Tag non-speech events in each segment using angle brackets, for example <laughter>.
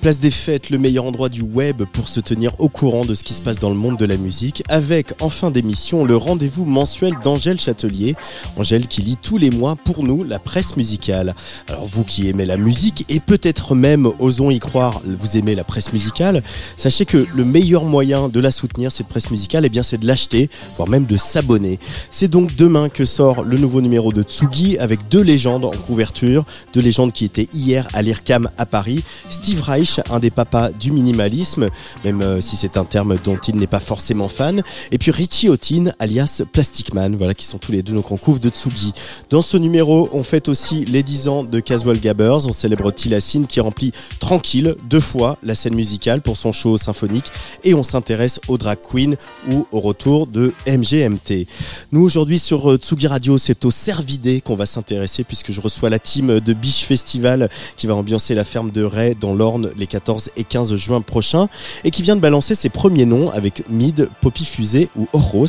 Place des fêtes, le meilleur endroit du web pour se tenir au courant de ce qui se passe dans le monde de la musique, avec en fin d'émission le rendez-vous mensuel d'Angèle Châtelier. Angèle qui lit tous les mois pour nous la presse musicale. Alors vous qui aimez la musique et peut-être même, osons y croire, vous aimez la presse musicale, sachez que le meilleur moyen de la soutenir, cette presse musicale, eh bien c'est de l'acheter, voire même de s'abonner. C'est donc demain que sort le nouveau numéro de Tsugi avec deux légendes en couverture, deux légendes qui étaient hier à l'IRCAM à Paris, Steve Reich un des papas du minimalisme, même euh, si c'est un terme dont il n'est pas forcément fan. Et puis Richie Otin, alias Plastic Man, voilà, qui sont tous les deux nos concours de Tsugi. Dans ce numéro, on fête aussi les 10 ans de Casual Gabbers. On célèbre Tilassine qui remplit tranquille deux fois la scène musicale pour son show symphonique. Et on s'intéresse au drag queen ou au retour de MGMT. Nous, aujourd'hui, sur euh, Tsugi Radio, c'est au Cervidé qu'on va s'intéresser puisque je reçois la team de Biche Festival qui va ambiancer la ferme de Ray dans l'Orne les 14 et 15 juin prochains et qui vient de balancer ses premiers noms avec Mid, Poppy Fusée ou Oros.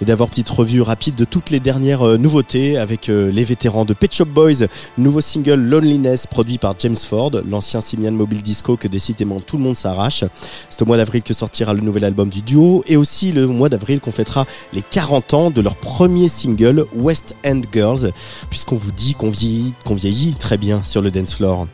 Mais d'avoir petite revue rapide de toutes les dernières euh, nouveautés avec euh, les vétérans de Pet Shop Boys, nouveau single Loneliness produit par James Ford, l'ancien Simian Mobile Disco que décidément tout le monde s'arrache. C'est au mois d'avril que sortira le nouvel album du duo et aussi le mois d'avril qu'on fêtera les 40 ans de leur premier single West End Girls puisqu'on vous dit qu'on vieillit, qu'on vieillit très bien sur le dance floor.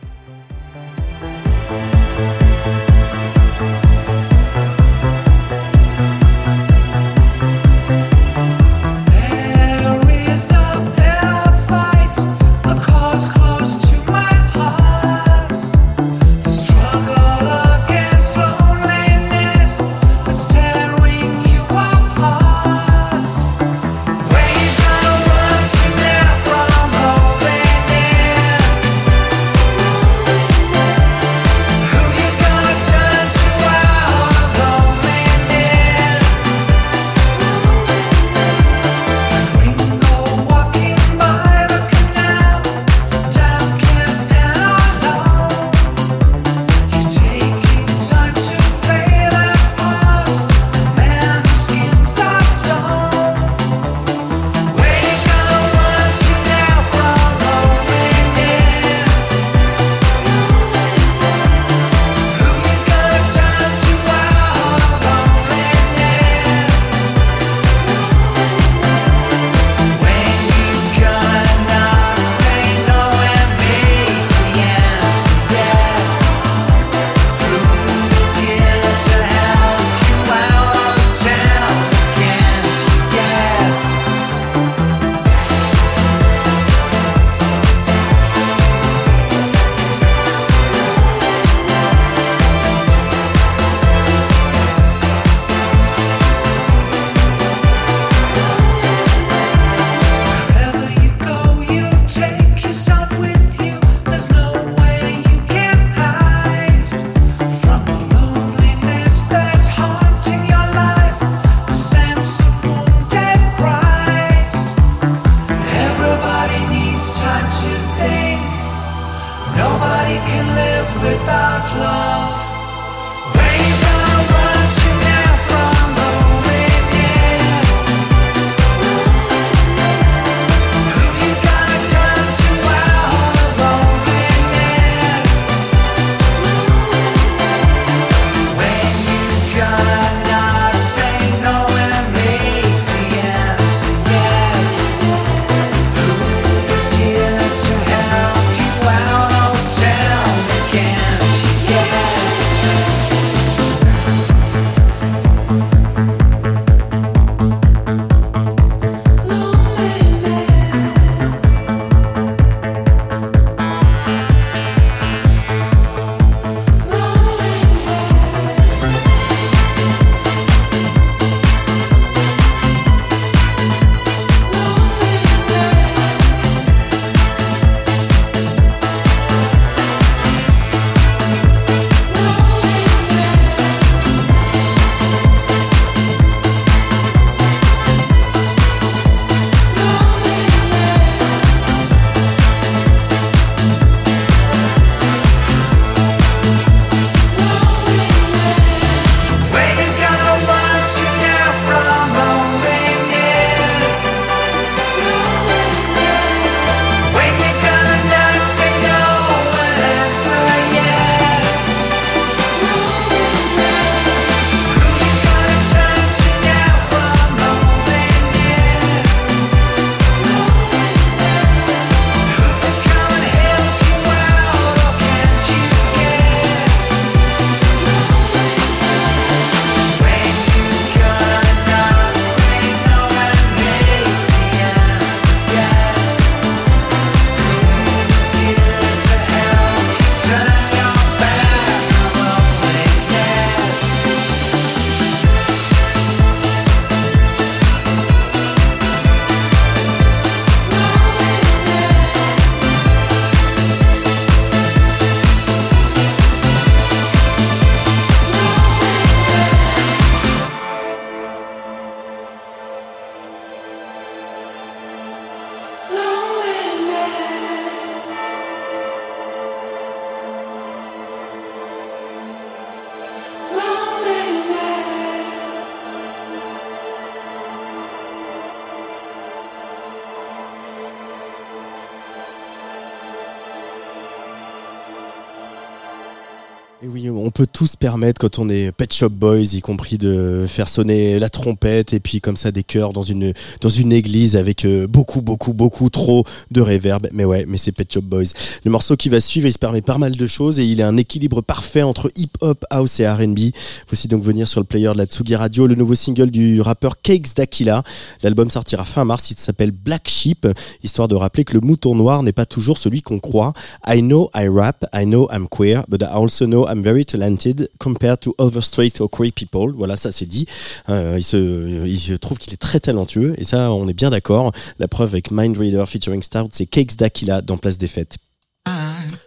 Peut tous se permettre quand on est Pet Shop Boys, y compris de faire sonner la trompette et puis comme ça des chœurs dans une dans une église avec euh, beaucoup beaucoup beaucoup trop de réverb. Mais ouais, mais c'est Pet Shop Boys. Le morceau qui va suivre, il se permet pas mal de choses et il a un équilibre parfait entre hip-hop, house et R&B. Voici donc venir sur le player de la Tsugi Radio le nouveau single du rappeur Cakes d'Aquila. L'album sortira fin mars. Il s'appelle Black Sheep, histoire de rappeler que le mouton noir n'est pas toujours celui qu'on croit. I know I rap, I know I'm queer, but I also know I'm very talented compared to other straight or queer people. Voilà, ça c'est dit. Euh, il, se, trouve qu'il est très talentueux et ça, on est bien d'accord. La preuve avec Mind Reader featuring Stout, c'est Cakes d'Aquila dans Place des Fêtes. In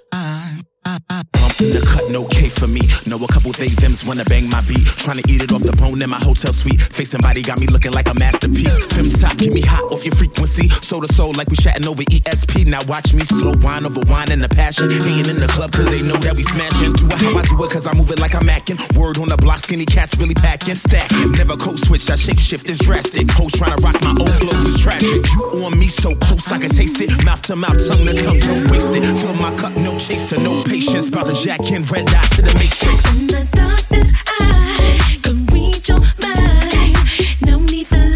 the cut, no K for me. Know a couple they thems wanna bang my beat. Trying to eat it off the bone in my hotel suite. Facing body got me looking like a masterpiece. Film top, keep me hot off your frequency. Soul to soul, like we chatting over ESP. Now watch me slow wine over wine and the passion. Hating in the club cause they know that we smashing. Do it how I do it cause I move it like I'm macking. Word on the block, skinny cats really packing. Stacking, never code switch, I shape shift is drastic. Hoes trying to rock my old flows is tragic. You on me so close I can taste it. Mouth to mouth, tongue to tongue, don't waste it. Fill my cup, no chaser, no patience. About to jack in red dot to the matrix. In the darkness, I can read your mind. No need for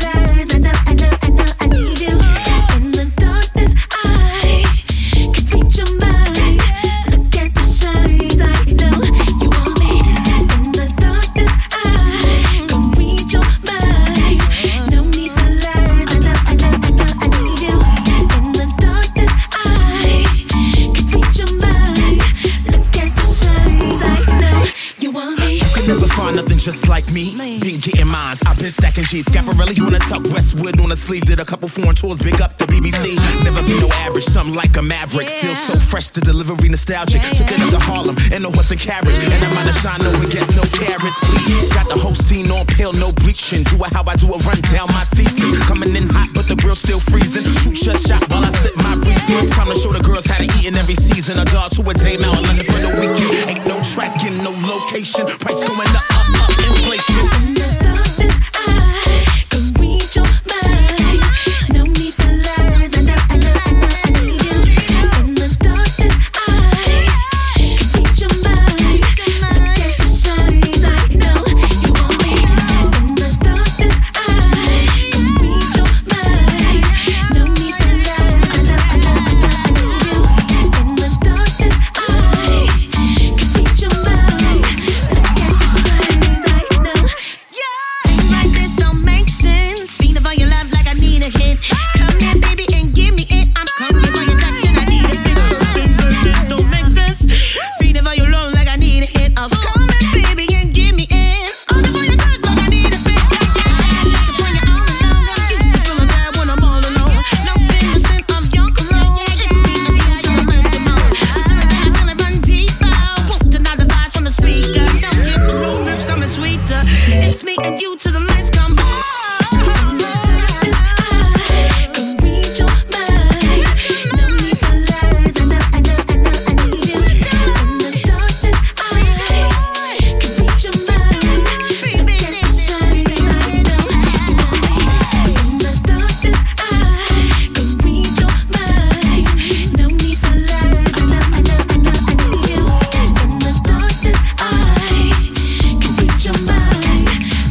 just like me. Been getting mines, I've been stacking G's. Scaparelli on the tuck, Westwood on the sleeve. Did a couple foreign tours, big up the BBC. Never been no average, something like a maverick. Still so fresh, the delivery nostalgic. Took it up to Harlem and the horse and carriage. And I'm out of shine, no one gets no carrots. Please. Got the whole scene on pale, no bleaching. Do it how I do it, run down my thesis. Coming in hot, but the grill's still freezing. Shoot shut shot while I sip my reason. Time to show the girls how to eat in every season. A dog to a dame out in London for the weekend. Ain't no tracking, no location. Price going up, up, up, inflation.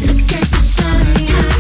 Look at the sun.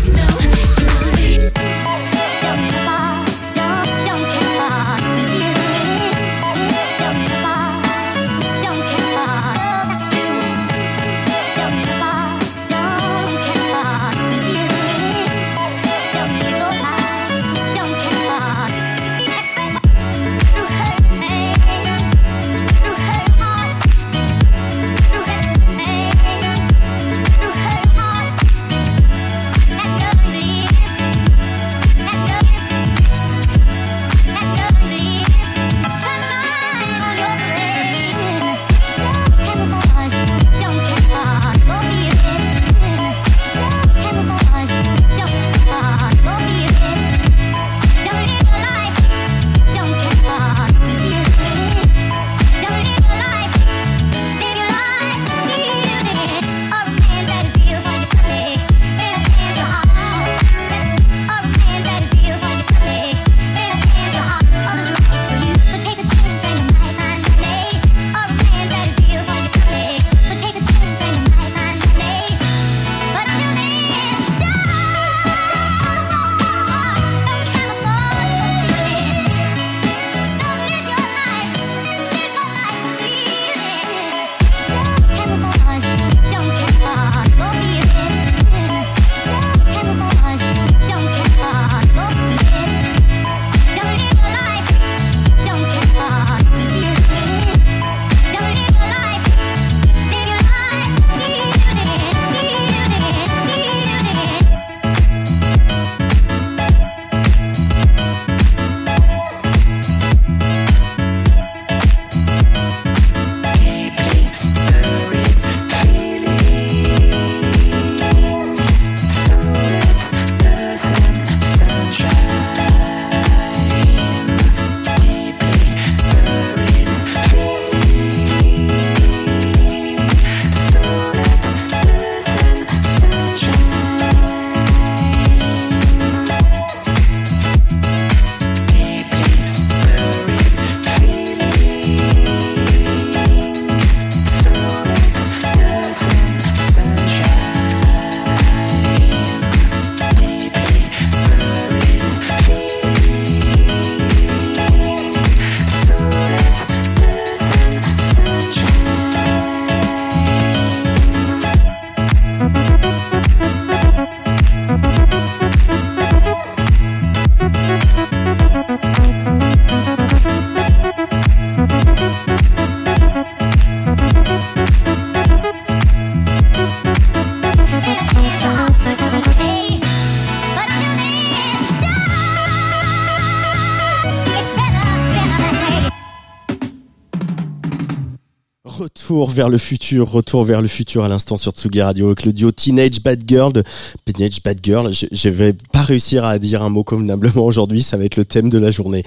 Retour vers le futur, retour vers le futur à l'instant sur Tsugi Radio avec le duo Teenage Bad Girl. de- Teenage Bad Girl, je, je vais pas réussir à dire un mot convenablement aujourd'hui, ça va être le thème de la journée.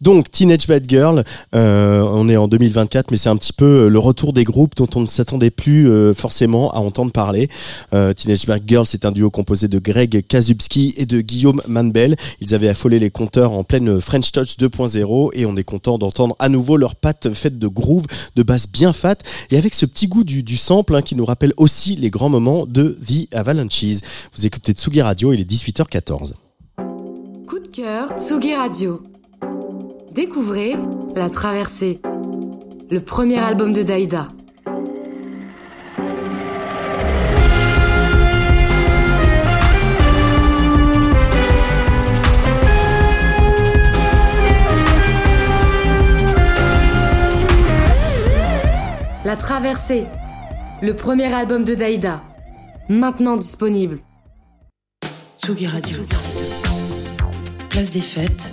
Donc Teenage Bad Girl, euh, on est en 2024, mais c'est un petit peu le retour des groupes dont on ne s'attendait plus euh, forcément à entendre parler. Euh, Teenage Bad Girl, c'est un duo composé de Greg Kazubski et de Guillaume Manbel. Ils avaient affolé les compteurs en pleine French Touch 2.0 et on est content d'entendre à nouveau leurs pattes faites de groove, de basse bien fat et avec ce petit goût du, du sample hein, qui nous rappelle aussi les grands moments de The Avalanches. Vous écoutez Tsugi Radio, il est 18h14. Coup de cœur Tsugi Radio. Découvrez La Traversée, le premier album de Daïda. La Traversée, le premier album de Daïda, maintenant disponible. Tsugi Radio. Place des fêtes.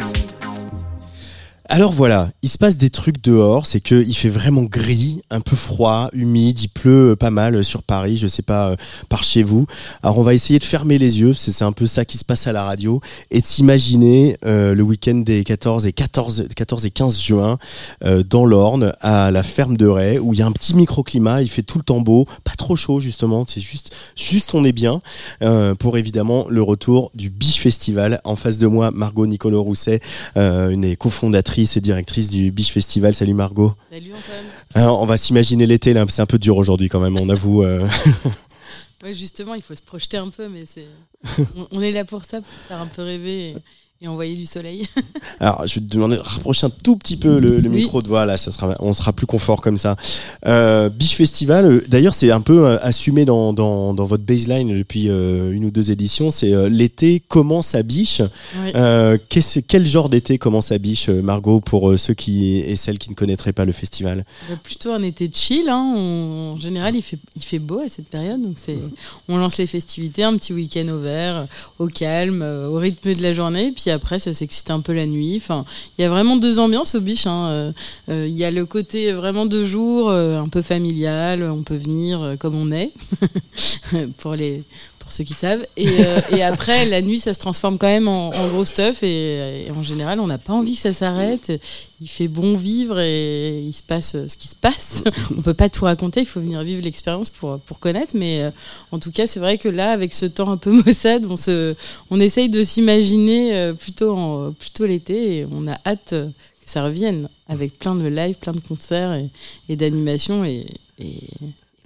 Alors voilà, il se passe des trucs dehors, c'est que il fait vraiment gris, un peu froid, humide, il pleut pas mal sur Paris, je sais pas euh, par chez vous. Alors on va essayer de fermer les yeux, c'est un peu ça qui se passe à la radio, et de s'imaginer euh, le week-end des 14 et 14, 14 et 15 juin euh, dans l'Orne, à la ferme de Ray, où il y a un petit microclimat, il fait tout le temps beau, pas trop chaud justement, c'est juste, juste on est bien, euh, pour évidemment le retour du Biche Festival. En face de moi, Margot Nicolo Rousset, euh, une des cofondatrices et directrice du Biche Festival. Salut Margot. Salut Antoine. Alors, on va s'imaginer l'été là, c'est un peu dur aujourd'hui quand même, on avoue. euh. <laughs> Ouais, justement, il faut se projeter un peu, mais c'est. on est là pour ça, pour faire un peu rêver et, envoyer du soleil. <laughs> Alors, je vais te demander de rapprocher un tout petit peu le, le Oui. micro de voix là, ça sera, on sera plus confort comme ça. Euh, Biche Festival, euh, d'ailleurs, c'est un peu euh, assumé dans, dans, dans votre baseline depuis une ou deux éditions. C'est l'été commence à Biche? Quel genre d'été commence à Biche, Margot, pour ceux qui et celles qui ne connaîtraient pas le festival? Bah, plutôt un été chill. Hein. On- en général, il fait, il fait beau à cette période. Donc c'est, on lance les festivités, un petit week-end au vert, au calme, au rythme de la journée. Puis après, ça s'excite un peu la nuit. Il y a vraiment deux ambiances au biche. hein. Euh, euh, Il y a le côté vraiment de jour, euh, un peu familial. On peut venir comme on est, <laughs> pour les pour ceux qui savent. Et, euh, et <laughs> après, la nuit, ça se transforme quand même en, en gros stuff. Et, et en général, on n'a pas envie que ça s'arrête. Il fait bon vivre et il se passe euh, ce qui se passe. <laughs> on peut pas tout raconter. Il faut venir vivre l'expérience pour, pour connaître. Mais euh, en tout cas, c'est vrai que là, avec ce temps un peu <laughs> maussade, on, se, on essaye de s'imaginer plutôt, en- plutôt l'été. Et on a hâte que ça revienne avec plein de lives, plein de concerts et, et d'animations et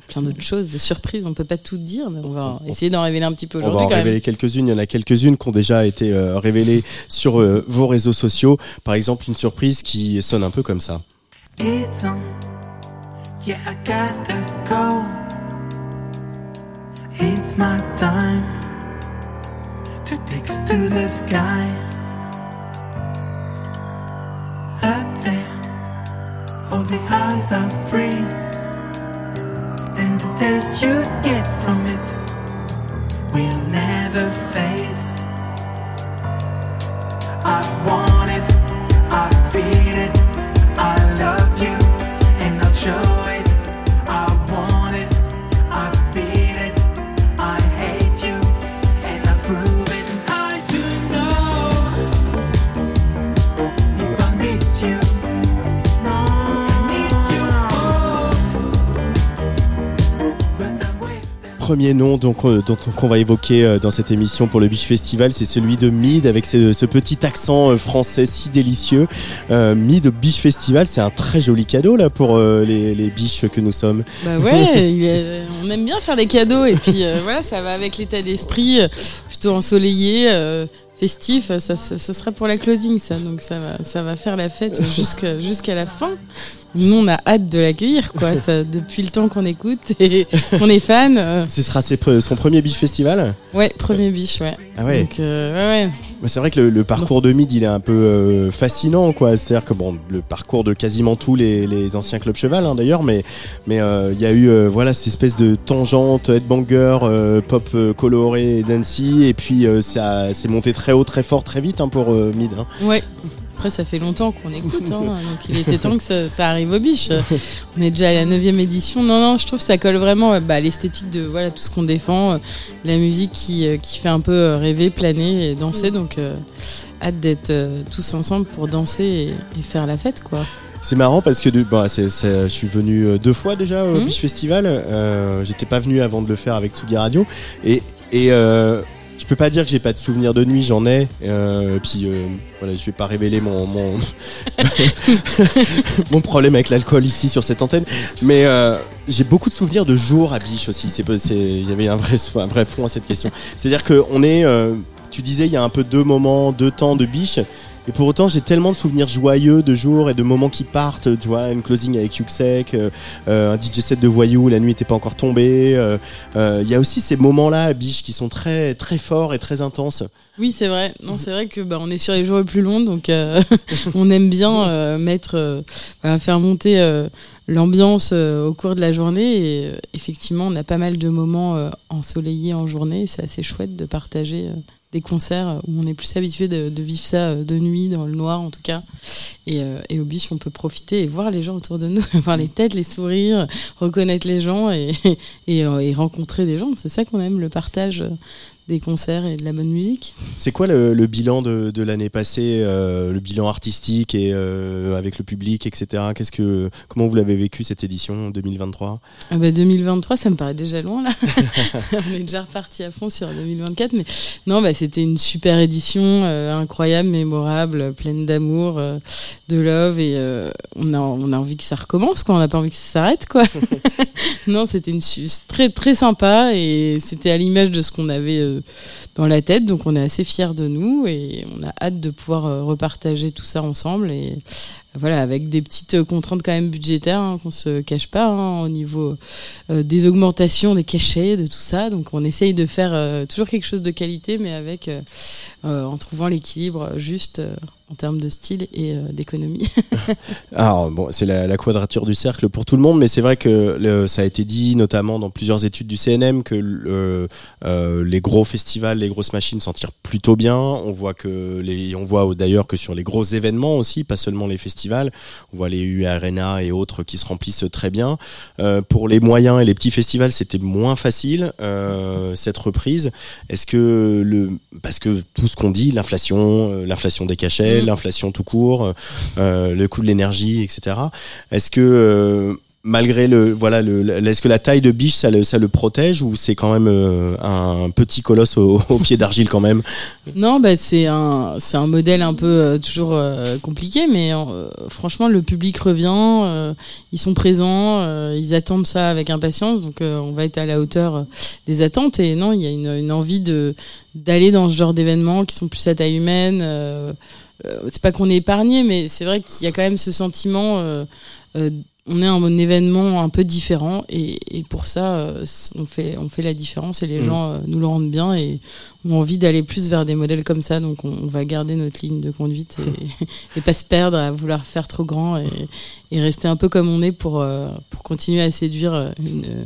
plein d'autres choses, de surprises. On peut pas tout dire, mais on va essayer d'en révéler un petit peu On va aujourd'hui en quand révéler quelques-unes. Il y en a quelques-unes qui ont déjà été euh, révélées sur euh, vos réseaux sociaux. Par exemple, une surprise qui sonne un peu comme ça. It's on. Yeah, I gotta go. It's my time to take us to the sky. Up there, all the eyes are free. And the taste you get from it will never fade. I want it, I feel it, I love you, and I'll show Premier nom donc, euh, dont qu'on va évoquer euh, dans cette émission pour le Biche Festival, c'est celui de Mid avec ce, ce petit accent euh, français si délicieux. Mid au Biche Festival, c'est un très joli cadeau là pour les, les biches que nous sommes. Bah ouais, <laughs> on aime bien faire des cadeaux et puis voilà, ça va avec l'état d'esprit plutôt ensoleillé, festif. Ça, ça, ça sera pour la closing, ça. Donc ça va, ça va faire la fête <laughs> jusqu'à jusqu'à la fin. Nous, on a hâte de l'accueillir, quoi. <laughs> Ça, depuis le temps qu'on écoute et <laughs> qu'on est fan. euh, Ce sera ses son premier Biche Festival ouais, premier biche, ouais. Ah ouais. Donc euh, ouais, ouais. Ouais, C'est vrai que le, le parcours de Mid, il est un peu euh, fascinant, quoi. C'est-à-dire que bon, le parcours de quasiment tous les, les anciens clubs cheval, hein, d'ailleurs, mais mais il y a eu voilà cette espèce de tangente, headbanger, pop coloré, dancey, et puis ça s'est monté très haut, très fort, très vite hein, pour Mid. hein. Ouais. Après, ça fait longtemps qu'on écoute, hein, <laughs> donc il était temps que ça, ça arrive au biche. On est déjà à la 9 édition. Non, non, je trouve que ça colle vraiment bah, à l'esthétique de voilà, tout ce qu'on défend, euh, la musique qui, euh, qui fait un peu euh, rêver, planer et danser. Donc, euh, hâte d'être tous ensemble pour danser et, et faire la fête, quoi. C'est marrant parce que bah, je suis venu deux fois déjà au Mhm. Biche Festival. Euh, J'étais pas venu avant de le faire avec Tsugi Radio. Et, et euh, je peux pas dire que j'ai pas de souvenirs de nuit, j'en ai. Euh, puis euh, voilà, je vais pas révéler mon mon, <laughs> mon problème avec l'alcool ici sur cette antenne. Mais euh, j'ai beaucoup de souvenirs de jours à Biche aussi. C'est il y avait un vrai un vrai fond à cette question. C'est-à-dire que on est, euh, tu disais, il y a un peu deux moments, deux temps de Biche. Et pour autant, j'ai tellement de souvenirs joyeux de jours et de moments qui partent. Tu vois, une closing avec Yuxek, euh, euh, un DJ set de voyous, la nuit n'était pas encore tombée. euh, Il y a aussi ces moments-là Biche qui sont très très forts et très intenses. Oui, c'est vrai. Non, c'est vrai que bah, on est sur les jours les plus longs, donc <laughs> on aime bien mettre, faire monter l'ambiance au cours de la journée. Et effectivement, on a pas mal de moments ensoleillés en journée. C'est assez chouette de partager des concerts où on est plus habitué de, vivre ça euh, de nuit, dans le noir en tout cas. Et, euh, et au biche, on peut profiter et voir les gens autour de nous, <laughs> voir les têtes, les sourires, reconnaître les gens <laughs> euh, et rencontrer des gens. C'est ça qu'on aime, le partage des concerts et de la bonne musique. C'est quoi le, le bilan de, de l'année passée, euh, le bilan artistique et euh, avec le public, etc. Qu'est-ce que comment vous l'avez vécu cette édition 2023 Ah bah 2023, ça me paraît déjà loin là. <laughs> On est déjà reparti à fond sur 2024, mais non, bah c'était une super édition, euh, incroyable, mémorable, pleine d'amour, de love, et on a on a envie que ça recommence, quoi. On n'a pas envie que ça s'arrête, quoi. <laughs> non, c'était une très très sympa et c'était à l'image de ce qu'on avait euh, dans la tête, donc on est assez fiers de nous et on a hâte de pouvoir euh, repartager tout ça ensemble et voilà, avec des petites contraintes quand même budgétaires, hein, qu'on se cache pas, hein, au niveau euh, des augmentations, des cachets, de tout ça. Donc on essaye de faire euh, toujours quelque chose de qualité, mais avec en trouvant l'équilibre juste en termes de style et d'économie. <laughs> Alors bon, c'est la, quadrature du cercle pour tout le monde, mais c'est vrai que ça a été dit notamment dans plusieurs études du CNM que le- les gros festivals, les grosses machines s'en tirent plutôt bien. On voit que les, on voit d'ailleurs que sur les gros événements aussi, pas seulement les festivals, on voit les U Arena et autres qui se remplissent très bien. Euh, pour les moyens et les petits festivals, c'était moins facile euh, cette reprise. Est-ce que le, parce que tout ce qu'on dit, l'inflation, euh, l'inflation des cachets, Mhm. l'inflation tout court, euh, le coût de l'énergie, etc. Est-ce que malgré le voilà le, est-ce que la taille de biche ça le, ça le protège ou c'est quand même euh, un petit colosse au, au pied d'argile quand même? Non, bah, c'est un, c'est un modèle un peu euh, toujours euh, compliqué, mais euh, franchement, le public revient, euh, ils sont présents, euh, ils attendent ça avec impatience, donc on va être à la hauteur des attentes. Et non, il y a une, une envie de d'aller dans ce genre d'événements qui sont plus à taille humaine. c'est pas qu'on est épargné, mais c'est vrai qu'il y a quand même ce sentiment. On est un événement un peu différent et, et pour ça euh, on fait on fait la différence et les Mhm. gens euh, nous le rendent bien et ont envie d'aller plus vers des modèles comme ça donc on, on va garder notre ligne de conduite et, <laughs> et pas se perdre à vouloir faire trop grand et, et rester un peu comme on est pour euh, pour continuer à séduire une,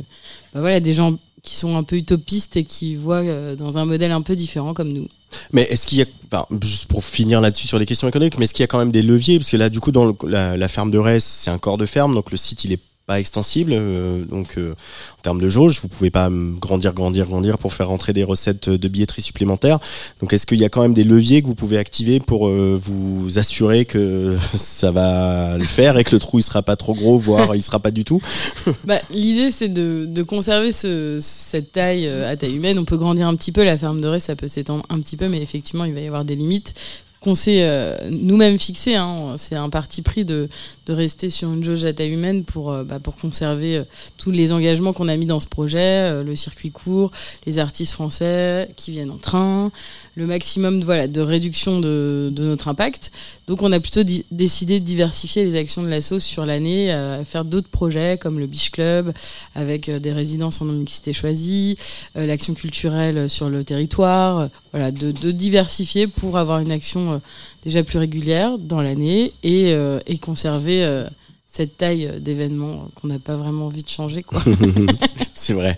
bah voilà des gens qui sont un peu utopistes et qui voient dans un modèle un peu différent comme nous. Mais est-ce qu'il y a enfin, juste pour finir là-dessus sur les questions économiques mais est-ce qu'il y a quand même des leviers? Parce que là du coup dans la, ferme de Retz c'est un corps de ferme donc le site il est pas extensible euh, donc euh, en termes de jauge vous pouvez pas grandir grandir grandir pour faire rentrer des recettes de billetterie supplémentaires. Donc est-ce qu'il y a quand même des leviers que vous pouvez activer pour euh, vous assurer que <laughs> ça va le faire et que le trou il sera pas trop gros voire il sera pas du tout? <laughs> Bah, L'idée, c'est de, de conserver ce, cette taille euh, à taille humaine. On peut grandir un petit peu, la ferme de Ré, ça peut s'étendre un petit peu, mais effectivement, il va y avoir des limites qu'on s'est euh, nous-mêmes fixées. Hein. C'est un parti pris de, rester sur une jauge à taille humaine pour, euh, bah, pour conserver euh, tous les engagements qu'on a mis dans ce projet, le circuit court, les artistes français qui viennent en train, le maximum de, réduction de notre impact. Donc on a plutôt décidé de diversifier les actions de l'ASSO sur l'année, euh, faire d'autres projets comme le Beach Club, avec euh, des résidences en non-mixité choisies, euh, l'action culturelle sur le territoire, euh, voilà, de, de diversifier pour avoir une action euh, déjà plus régulière dans l'année et, euh, et conserver euh, cette taille euh, d'événement qu'on n'a pas vraiment envie de changer. Quoi. <laughs> C'est vrai.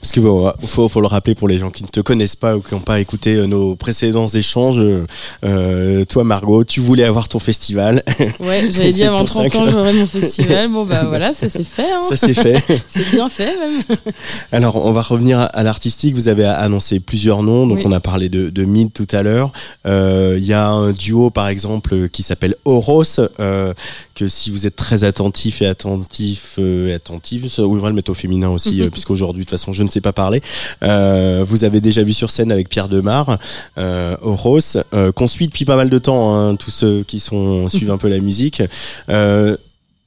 Parce que bon, faut, faut le rappeler pour les gens qui ne te connaissent pas ou qui n'ont pas écouté euh, nos précédents échanges. euh, euh, toi, Margot, tu voulais avoir ton festival. Ouais, j'avais dit avant pour ça 30 ans que- j'aurais mon festival. Bon bah voilà, ça s'est fait. hein. Ça c'est fait. <laughs> C'est bien fait même. <laughs> Alors, on va revenir à, l'artistique. Vous avez annoncé plusieurs noms. Donc, Oui. on a parlé de, de Mid tout à l'heure. Euh, Il y a un duo, par exemple, qui s'appelle Oros. euh, que si vous êtes très attentif et attentif, attentif, ça devrait le mettre au féminin aussi, <laughs> puisqu'aujourd'hui, de toute façon, je ne sais pas parler. Euh, vous avez déjà vu sur scène avec Pierre Demar, euh, Oros, euh, qu'on suit depuis pas mal de temps, hein, tous ceux qui suivent un peu la musique.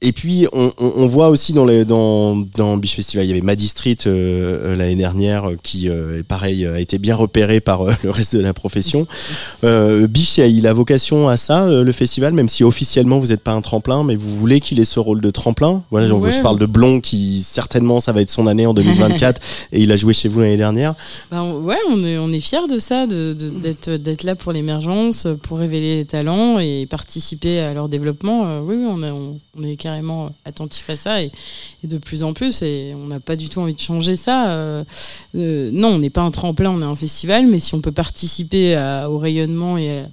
Et puis on, on, on voit aussi dans les dans dans Biche Festival, il y avait Maddy Street euh, euh, l'année dernière euh, qui euh, pareil a été bien repéré par euh, <laughs> le reste de la profession. <laughs> Biche il a vocation à ça le festival, même si officiellement vous n'êtes pas un tremplin, mais vous voulez qu'il ait ce rôle de tremplin. Voilà, genre, Ouais. je parle de Blond qui certainement ça va être son année en 2024 <laughs> et il a joué chez vous l'année dernière. Bah, on- ouais, on est, on est fiers de ça, de- de- d'être d'être là pour l'émergence, pour révéler les talents et participer à leur développement. Oui, oui, on, est- on, on est carrément attentif à ça et, de plus en plus. Et on n'a pas du tout envie de changer ça. Euh, euh, non, on n'est pas un tremplin, on est un festival, mais si on peut participer au rayonnement et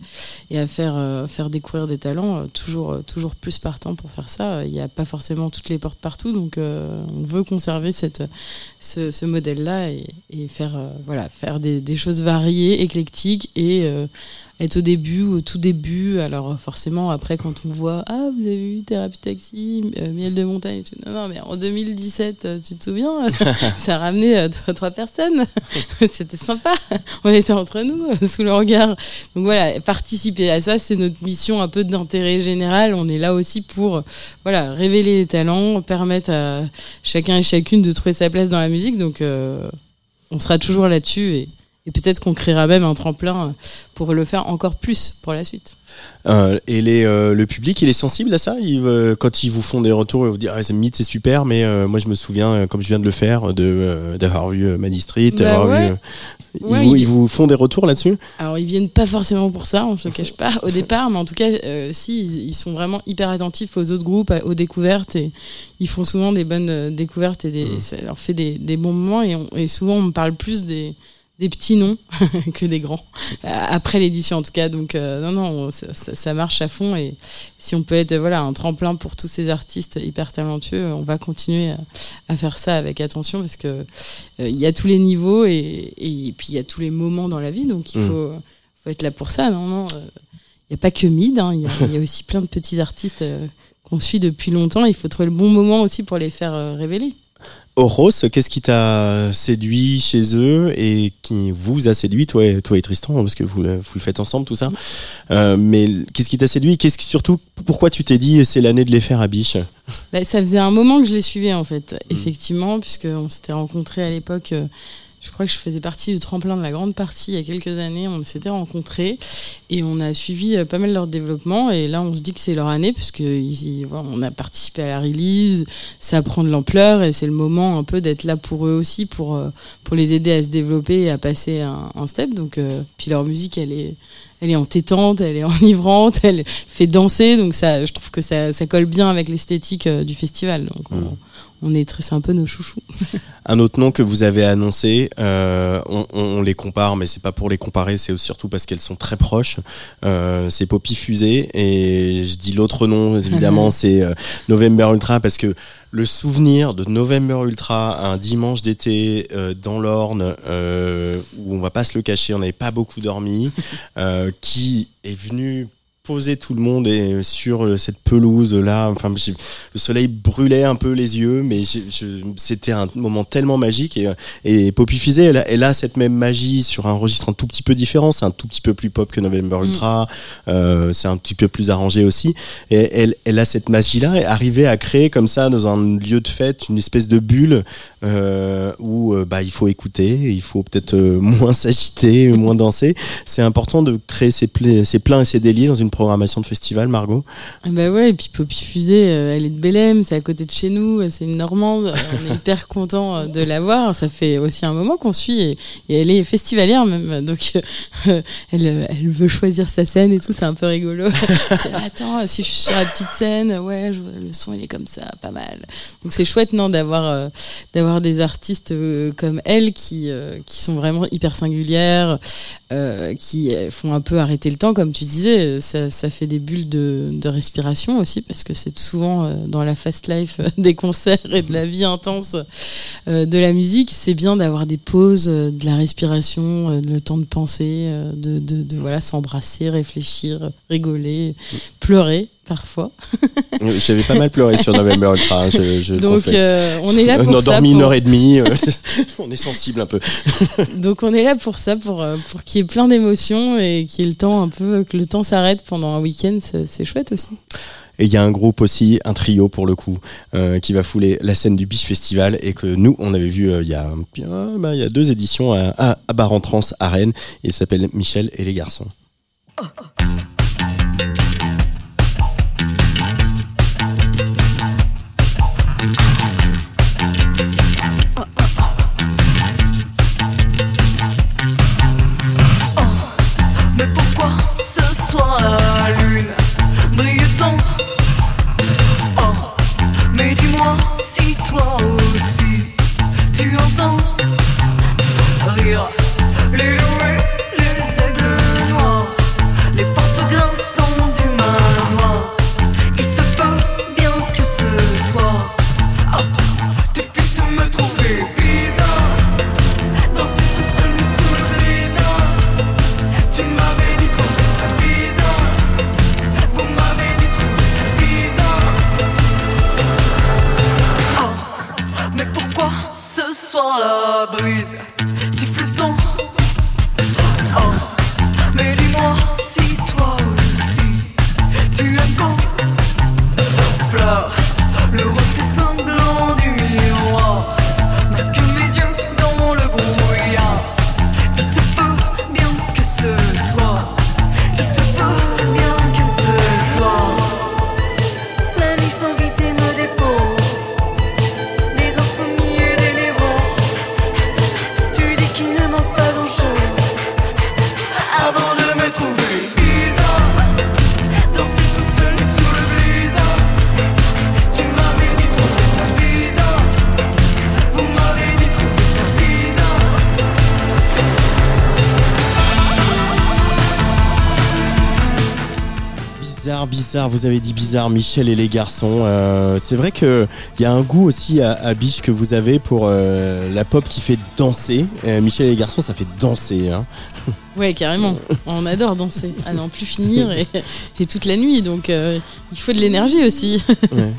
à, faire, euh, faire découvrir des talents, toujours, toujours plus partant pour faire ça. Il n'y a pas forcément toutes les portes partout, donc on veut conserver cette, ce, ce modèle-là et, et faire, euh, voilà, faire des, des choses variées, éclectiques et euh, être au début, au tout début. Alors forcément, après, quand on voit Ah, vous avez vu Thérapie Taxi, euh, Miel de Montagne et tout. Non, non, mais en 2017, euh, tu te souviens <laughs> Ça a ramené trois, personnes. <laughs> C'était sympa. On était entre nous, sous le regard. Donc voilà, participer à ça, c'est notre mission un peu d'intérêt général. On est là aussi pour voilà, révéler les talents, permettre à chacun et chacune de trouver sa place dans la musique. Donc euh, on sera toujours là-dessus et, et peut-être qu'on créera même un tremplin euh, pour le faire encore plus pour la suite. Euh, et les, euh, le public, il est sensible à ça? Il, euh, Quand ils vous font des retours, ils vous disent ah, c'est mythe, c'est super, mais moi je me souviens, comme je viens de le faire, de d'avoir vu Maddy Street, Bah ouais. Ils, Ouais, vous, il- ils vous font des retours là-dessus Alors ils viennent pas forcément pour ça, on se le <laughs> cache pas au départ, mais en tout cas, euh, si ils, ils sont vraiment hyper attentifs aux autres groupes, aux découvertes et ils font souvent des bonnes euh, découvertes et des, ça leur fait des, des bons moments et, on- et souvent on me parle plus des des petits noms <laughs> que des grands. Euh, après l'édition en tout cas. Donc euh, non non on- ça, marche à fond. Et si on peut être euh, voilà un tremplin pour tous ces artistes hyper talentueux on va continuer à, à faire ça avec attention parce que euh, il y a tous les niveaux et, et puis il y a tous les moments dans la vie. Donc il Mm. faut faut être là pour ça. Non non euh, il n'y a pas que Mid hein, il y, a- il y a aussi plein de petits artistes euh, qu'on suit depuis longtemps. Il faut trouver le bon moment aussi pour les faire euh, révéler Oros, qu'est-ce qui t'a séduit chez eux et qui vous a séduit, toi et, toi et Tristan, parce que vous, le- vous le faites ensemble, tout ça. Euh, mais qu'est-ce qui t'a séduit? Qu'est-ce que surtout, pourquoi tu t'es dit c'est l'année de les faire à Biche? Bah, ça faisait un moment que je les suivais en fait, effectivement, puisqu'on s'était rencontrés à l'époque. Je crois que je faisais partie du tremplin de la grande partie il y a quelques années. On s'était rencontrés et on a suivi euh, pas mal leur développement. Et là, on se dit que c'est leur année, puisque voilà, on a participé à la release, ça prend de l'ampleur et c'est le moment un peu d'être là pour eux aussi, pour, euh, pour les aider à se développer et à passer un, step. Donc, euh, puis leur musique, elle est, elle est entêtante, elle est <laughs> enivrante, elle fait danser, donc ça, je trouve que ça, ça colle bien avec l'esthétique du festival. On, on est très, c'est un peu nos chouchous. <laughs> Un autre nom que vous avez annoncé, euh, on, on les compare, mais c'est pas pour les comparer, c'est surtout parce qu'elles sont très proches. Euh, c'est Poppy Fusée et je dis l'autre nom évidemment, <laughs> c'est euh, November Ultra parce que le souvenir de November Ultra un dimanche d'été euh, dans l'Orne euh, où on va pas se le cacher, on n'avait pas beaucoup dormi, <laughs> euh, qui est venu poser tout le monde et sur euh, cette pelouse là enfin le soleil brûlait un peu les yeux mais c'était un moment tellement magique et, euh, et Poppy Fusée elle, a- elle a cette même magie sur un registre un tout petit peu différent c'est un tout petit peu plus pop que November Mm. Ultra euh, c'est un petit peu plus arrangé aussi. Et elle, elle a cette magie là et arriver à créer comme ça dans un lieu de fête une espèce de bulle euh, où bah il faut écouter il faut peut-être <laughs> moins s'agiter moins danser. C'est important de créer ces, pla- ces pleins et ces déliés dans une programmation de festival, Margot Ah bah ouais, et puis Poppy Fusée, euh, elle est de Bélem, c'est à côté de chez nous, c'est une Normande, euh, on est hyper content euh, de la voir. Ça fait aussi un moment qu'on suit et, et elle est festivalière même, donc euh, <laughs> elle, euh, elle veut choisir sa scène et tout, c'est un peu rigolo. <laughs> Attends, si je suis sur la petite scène, ouais, je le son il est comme ça, pas mal. Donc c'est chouette non d'avoir euh, d'avoir des artistes euh, comme elle qui euh, qui sont vraiment hyper singulières, euh, qui font un peu arrêter le temps, comme tu disais. Ça, ça fait des bulles de, de respiration aussi, parce que c'est souvent euh, dans la fast life <laughs> des concerts et de la vie intense euh, de la musique. C'est bien d'avoir des pauses, de la respiration, le temps de penser, de, de, de voilà s'embrasser, réfléchir, rigoler, pleurer parfois. J'avais pas mal pleuré sur November Ultra, hein, je, je Donc confesse. euh, on est là on pour a ça. dormi une pour- heure et demie, euh, <laughs> on est sensible un peu. <laughs> Donc on est là pour ça, pour, euh, pour qu'il y ait plein d'émotions et qu'il y ait le temps un peu, que le temps s'arrête pendant un week-end, c'est chouette aussi. Et il y a un groupe aussi, un trio pour le coup, euh, qui va fouler la scène du Biche Festival et que nous, on avait vu euh, il y, a, euh, bah, il y a deux éditions à, à, à Bar en Trans à Rennes. Il s'appelle Michel et les garçons. Mais Bizarre, vous avez dit bizarre, Michel et les garçons. Euh, c'est vrai qu'il y a un goût aussi à, à Biche que vous avez pour euh, la pop qui fait danser. Euh, Michel et les garçons, ça fait danser. Hein. <laughs> Ouais, carrément. On adore danser, à n'en plus finir et, et toute la nuit. Donc il faut de l'énergie aussi. Ouais.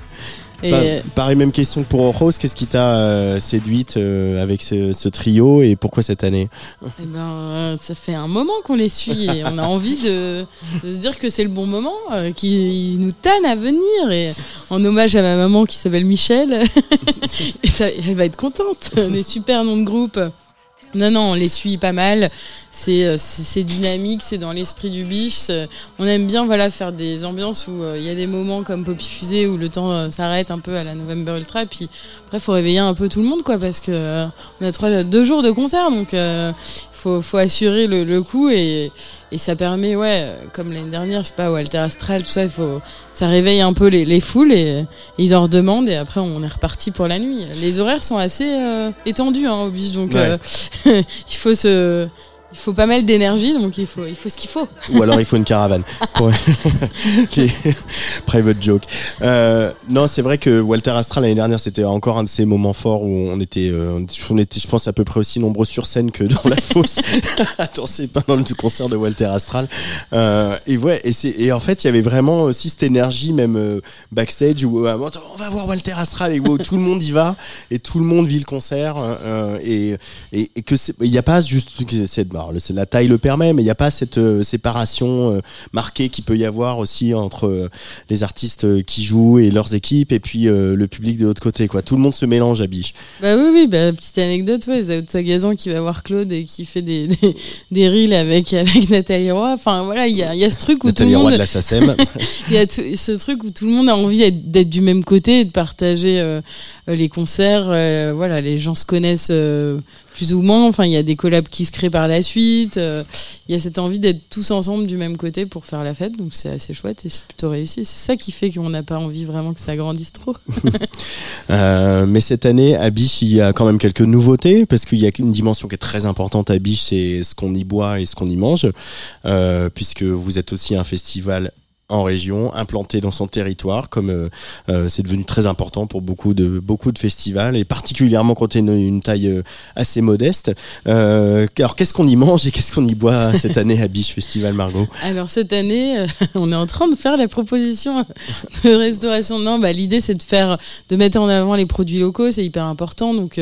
Et Pa- pareil, même question pour Rose. Qu'est-ce qui t'a euh, séduite euh, avec ce, ce trio et pourquoi cette année? Eh ben, euh, ça fait un moment qu'on les suit et on a envie de, de se dire que c'est le bon moment, euh, qu'ils nous tannent à venir. Et en hommage à ma maman qui s'appelle Michel, <laughs> et ça, elle va être contente. Des super noms de groupe. Non, non, on les suit pas mal. C'est euh, dynamique, c'est dans l'esprit du biche. c'est- On aime bien voilà, faire des ambiances où euh, il y a des moments comme Poppy Fusée où le temps euh, s'arrête un peu à la November Ultra. Puis après, il faut réveiller un peu tout le monde, quoi, parce que euh, on a deux jours de concert, donc faut, faut assurer le, le coup et, et ça permet, ouais, comme l'année dernière, je sais pas, Walter Astral, tout ça, il faut, ça réveille un peu les, les foules et, et ils en redemandent et après on est reparti pour la nuit. Les horaires sont assez euh, étendus hein, au biche, donc Ouais. euh, <laughs> il faut se, il faut pas mal d'énergie, donc il faut, il faut ce qu'il faut. Ou alors il faut une caravane. <laughs> <laughs> Private joke. Euh, non, c'est vrai que Walter Astral l'année dernière, c'était encore un de ces moments forts où on était, euh, on était, je pense, à peu près aussi nombreux sur scène que dans la fosse. C'est pas <laughs> dans le concert de Walter Astral. Euh, et ouais, et, c'est, et en fait, il y avait vraiment aussi cette énergie, même euh, backstage, où euh, on va voir Walter Astral et où tout le monde y va et tout le monde vit le concert. euh, et, et, et que il n'y a pas juste que c'est alors, le- la taille le permet, mais il n'y a pas cette euh, séparation euh, marquée qui peut y avoir aussi entre euh, les artistes qui jouent et leurs équipes et puis le public de l'autre côté. Quoi. Tout le monde se mélange à Biche. Bah oui, oui, bah, petite anecdote, ouais, Zao de Sagazan qui va voir Claude et qui fait des, des, des reels avec, avec Nathalie Roy. Enfin, voilà, il y a, y a ce truc où Nathalie tout le Roy monde. de la SACEM. <laughs> Il y a tout- ce truc où tout le monde a envie d'être- du même côté et de partager les concerts. voilà, les gens se connaissent plus ou moins. Enfin, il y a des collabs qui se créent par la suite. euh, il y a cette envie d'être tous ensemble du même côté pour faire la fête. Donc c'est assez chouette et c'est plutôt réussi. C'est ça qui fait qu'on n'a pas envie vraiment que ça grandisse trop. <laughs> Euh, mais cette année, à Biche, il y a quand même quelques nouveautés, parce qu'il y a une dimension qui est très importante à Biche, c'est ce qu'on y boit et ce qu'on y mange, euh, puisque vous êtes aussi un festival en région, implanté dans son territoire, comme euh, euh, c'est devenu très important pour beaucoup de beaucoup de festivals et particulièrement quand on une, une taille euh, assez modeste. Euh, alors qu'est-ce qu'on y mange et qu'est-ce qu'on y boit cette année à Biche Festival, Margot? Alors cette année, euh, on est en train de faire la proposition de restauration. Non, bah, l'idée c'est de faire, de mettre en avant les produits locaux, c'est hyper important. Donc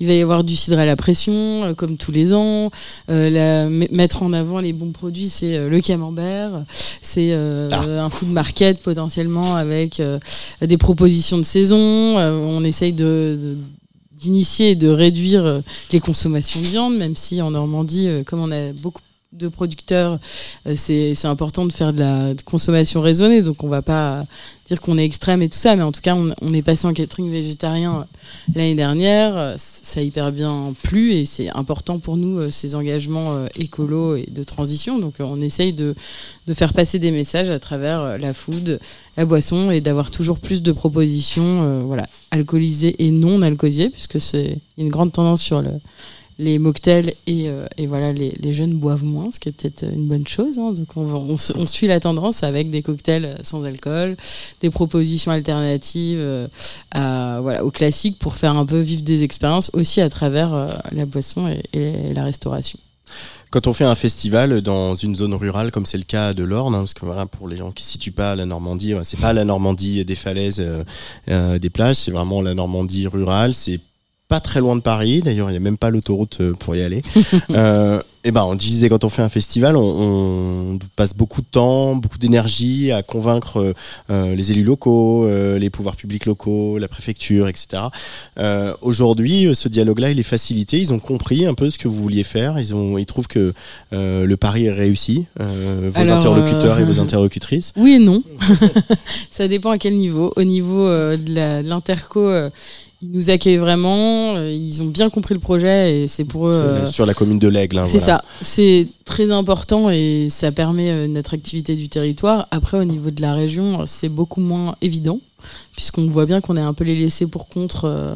il va y avoir du cidre à la pression, comme tous les ans. Euh, la- mettre en avant les bons produits, c'est le camembert, c'est euh, Ah. Un food market potentiellement avec euh, des propositions de saison. Euh, on essaye de, d'initier et de réduire euh, les consommations de viande, même si en Normandie, euh, comme on a beaucoup de producteurs, euh, c'est important de faire de la consommation raisonnée. Donc on va pas dire qu'on est extrême et tout ça, mais en tout cas on, on est passé en catering végétarien euh, l'année dernière. Euh, Ça a hyper bien plu et c'est important pour nous ces engagements écolos et de transition. Donc on essaye de, de faire passer des messages à travers la food, la boisson et d'avoir toujours plus de propositions, euh, voilà, alcoolisées et non alcoolisées, puisque c'est une grande tendance sur le les mocktails et, euh, et voilà les, les jeunes boivent moins, ce qui est peut-être une bonne chose. hein. Donc on, on, suit la tendance avec des cocktails sans alcool, des propositions alternatives euh, à, voilà, aux classiques pour faire un peu vivre des expériences aussi à travers euh, la boisson et, la restauration. Quand on fait un festival dans une zone rurale, comme c'est le cas de l'Orne, hein, parce que voilà, pour les gens qui ne situent pas la Normandie, c'est pas la Normandie des falaises, euh, euh, des plages, c'est vraiment la Normandie rurale. C'est pas très loin de Paris. D'ailleurs, il n'y a même pas l'autoroute euh, pour y aller. <laughs> euh, et ben, on disait quand on fait un festival, on, on passe beaucoup de temps, beaucoup d'énergie à convaincre euh, les élus locaux, euh, les pouvoirs publics locaux, la préfecture, etc. Aujourd'hui, ce dialogue-là, il est facilité. Ils ont compris un peu ce que vous vouliez faire. Ils ont, ils trouvent que le pari est réussi. Vos Alors, interlocuteurs et vos interlocutrices. Oui et non. <laughs> ça dépend à quel niveau. Au niveau de l'interco, ils nous accueillent vraiment. euh, ils ont bien compris le projet et c'est pour eux. euh, Sur la commune de l'Aigle. hein, C'est voilà. ça, c'est très important et ça permet euh, une attractivité du territoire. Après, au niveau de la région, c'est beaucoup moins évident, puisqu'on voit bien qu'on est un peu les laissés pour contre, euh,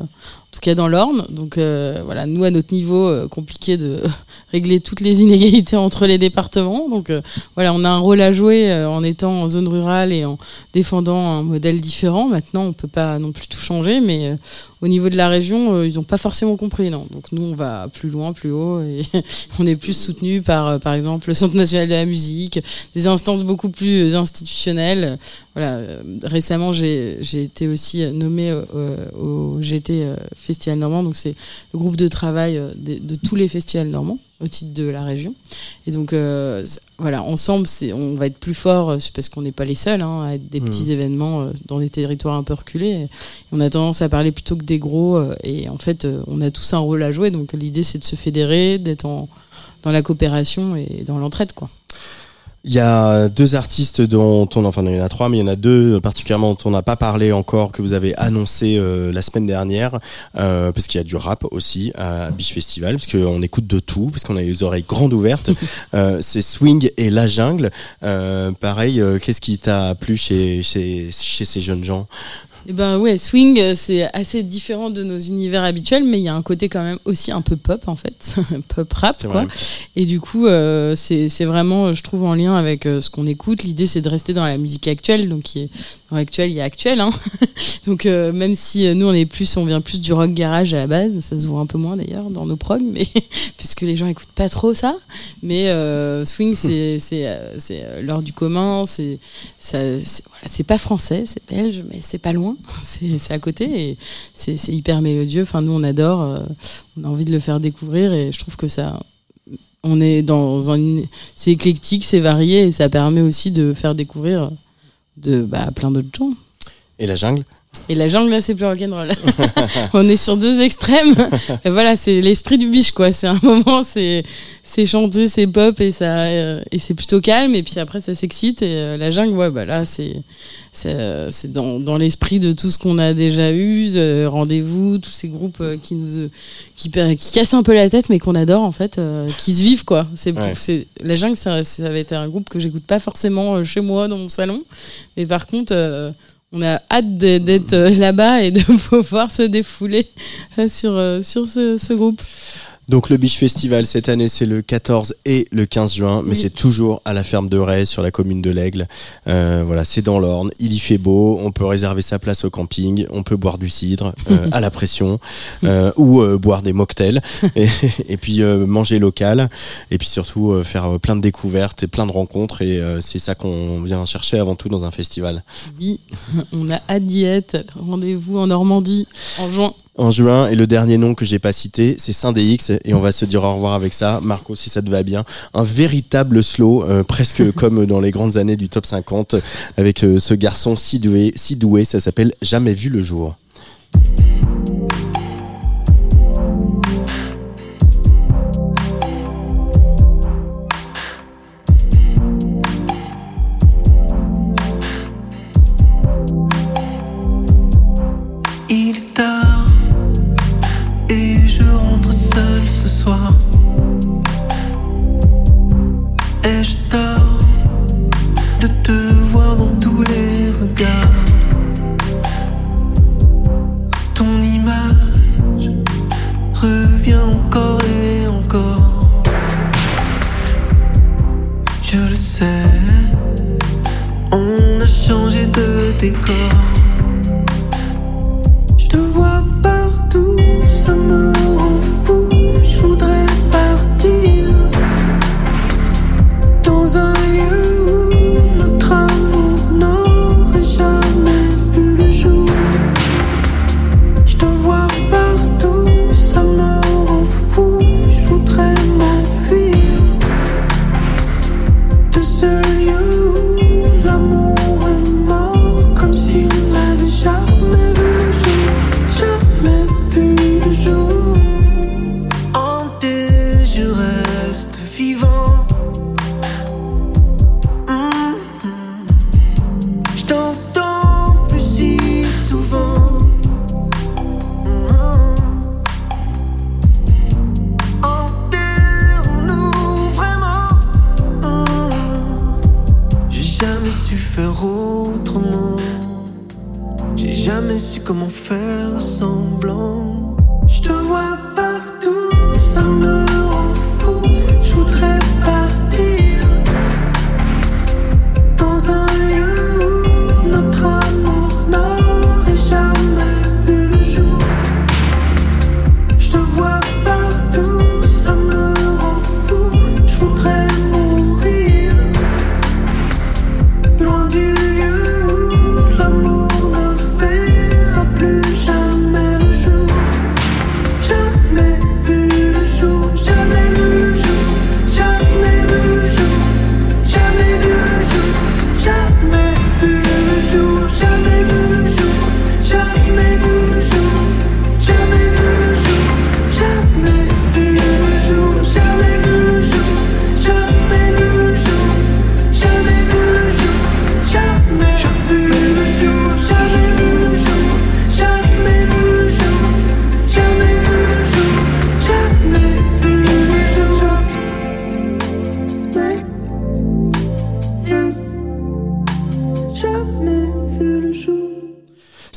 tout cas dans l'Orne. Donc euh, voilà, nous, à notre niveau, euh, compliqué de <laughs> régler toutes les inégalités entre les départements. Donc euh, voilà, on a un rôle à jouer en étant en zone rurale et en défendant un modèle différent. Maintenant, on peut pas non plus tout changer, mais au niveau de la région, ils n'ont pas forcément compris. Non. Donc nous, on va plus loin, plus haut, et <laughs> on est plus soutenu par, par exemple, le Centre national de la musique, des instances beaucoup plus institutionnelles. Voilà. Récemment, j'ai été aussi nommée euh, au GT Festival Normand, donc c'est le groupe de travail euh, de, de tous les festivals normands au titre de la région. Et donc, euh, voilà, ensemble, on va être plus fort, euh, c'est parce qu'on n'est pas les seuls hein, à être des Mhm. petits événements dans des territoires un peu reculés. Et on a tendance à parler plutôt que des gros. et en fait, on a tous un rôle à jouer. Donc, l'idée, c'est de se fédérer, d'être dans la coopération et dans l'entraide, quoi. Il y a deux artistes dont on, enfin il y en a trois, mais il y en a deux particulièrement dont on n'a pas parlé encore que vous avez annoncé euh, la semaine dernière, euh, parce qu'il y a du rap aussi à Biche Festival, parce qu'on écoute de tout, parce qu'on a les oreilles grandes ouvertes. <laughs> Euh, c'est Swing et La Jungle. Euh, pareil, euh, qu'est-ce qui t'a plu chez, chez, chez ces jeunes gens? Eh ben ouais, swing, euh, c'est assez différent de nos univers habituels, mais il y a un côté quand même aussi un peu pop en fait, <laughs> pop rap quoi. vrai. Et du coup, euh, c'est vraiment, je trouve, en lien avec euh, ce qu'on écoute. L'idée, c'est de rester dans la musique actuelle, donc qui est dans actuel, il y a actuel. Hein. <laughs> donc euh, même si nous, on est plus, on vient plus du rock garage à la base, ça se voit un peu moins d'ailleurs dans nos progs, mais <laughs> puisque les gens écoutent pas trop ça. Mais euh, swing, c'est c'est l'heure du commun, c'est ça, c'est voilà, c'est pas français, c'est belge, mais c'est pas loin, c'est à côté et c'est c'est hyper mélodieux. Enfin, nous, on adore, euh, on a envie de le faire découvrir et je trouve que ça on est dans un, c'est éclectique, c'est varié et ça permet aussi de faire découvrir de bah, plein d'autres gens. Et la jungle? Et la jungle là, c'est plus rock'n'roll. <laughs> on est sur deux extrêmes. Et voilà, c'est l'esprit du biche quoi. C'est un moment, c'est c'est chanté, c'est pop et ça euh, et c'est plutôt calme. Et puis après, ça s'excite et euh, la jungle, ouais, bah là, c'est c'est euh, c'est dans, dans l'esprit de tout ce qu'on a déjà eu, de rendez-vous, tous ces groupes qui nous qui, qui cassent un peu la tête, mais qu'on adore en fait, qui se vivent quoi. C'est Ouais. c'est la jungle, ça, ça va être un groupe que j'écoute pas forcément chez moi dans mon salon, mais par contre. On a hâte d'être euh, là-bas et de <laughs> pouvoir se défouler euh, sur, euh, sur ce, ce groupe. Donc le Biche Festival cette année c'est le 14 et le 15 juin, mais Oui. c'est toujours à la ferme de Ray sur la commune de l'Aigle. Euh, voilà, c'est dans l'Orne, il y fait beau, on peut réserver sa place au camping, on peut boire du cidre euh, <laughs> à la pression euh, ou euh, boire des mocktails <laughs> et, et puis euh, manger local et puis surtout euh, faire plein de découvertes et plein de rencontres et euh, c'est ça qu'on vient chercher avant tout dans un festival. Oui, <laughs> on a hâte d'y être. Rendez-vous en Normandie en juin. En juin, et le dernier nom que j'ai pas cité, c'est Saint-DX, et on va se dire au revoir avec ça. Marco, si ça te va bien. Un véritable slow, euh, presque <laughs> comme dans les grandes années du top 50, avec euh, ce garçon si doué, si doué, ça s'appelle Jamais vu le jour. Et je dors de te voir dans tous les regards? Ton image revient encore et encore. Je le sais, on a changé de décor. Je te vois partout, ça me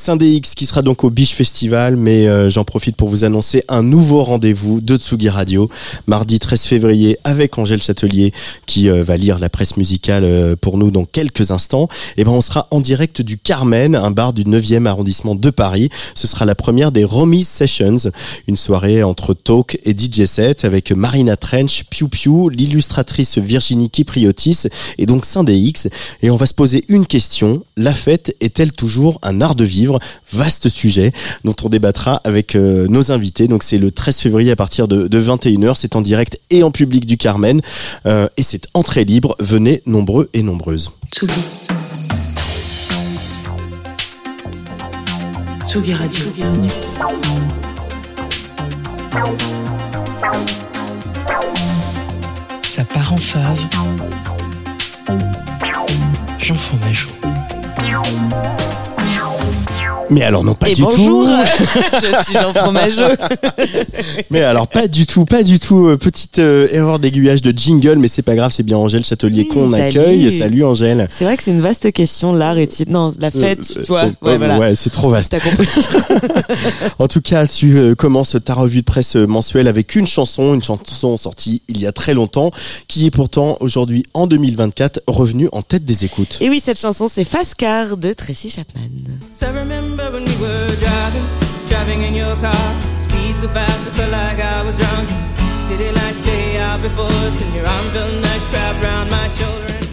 Saint-DX qui sera donc au Biche Festival, mais euh, j'en profite pour vous annoncer un nouveau rendez-vous de Tsugi Radio, mardi 13 février avec Angèle Châtelier qui euh, va lire la presse musicale euh, pour nous dans quelques instants. Et ben on sera en direct du Carmen, un bar du 9e arrondissement de Paris. Ce sera la première des Romy Sessions, une soirée entre talk et DJ set avec Marina Trench, Piu Piu, l'illustratrice Virginie Kipriotis et donc Saint-DX. Et on va se poser une question, la fête est-elle toujours un art de vivre? Vaste sujet dont on débattra avec euh, nos invités. Donc c'est le 13 février à partir de, de 21h. C'est en direct et en public du Carmen. Euh, et c'est entrée libre. Venez nombreux et nombreuses. Tsugi. Tsugi Radio. Ça part en fave. Jean Fromageau. Mais alors non pas Et du bonjour, tout. <laughs> je suis Jean Fromageau. <laughs> Mais alors pas du tout, pas du tout. Euh, petite euh, erreur d'aiguillage de jingle, mais c'est pas grave, c'est bien Angèle Châtelier Oui, qu'on accueille. Salut Angèle. C'est vrai que c'est une vaste question, l'art est-il. Non, la fête, Euh, tu vois. euh, ouais, euh, voilà. ouais, c'est trop vaste. T'as compris. <laughs> En tout cas, tu euh, commences ta revue de presse mensuelle avec une chanson, une chanson sortie il y a très longtemps, qui est pourtant aujourd'hui en 2024 revenue en tête des écoutes. Et oui, cette chanson, c'est Fast Car de Tracy Chapman. So I remember when we were driving, driving in your car. Speed so fast, I felt like I was drunk. City lights day out before us, and your arm felt nice wrapped around my shoulder.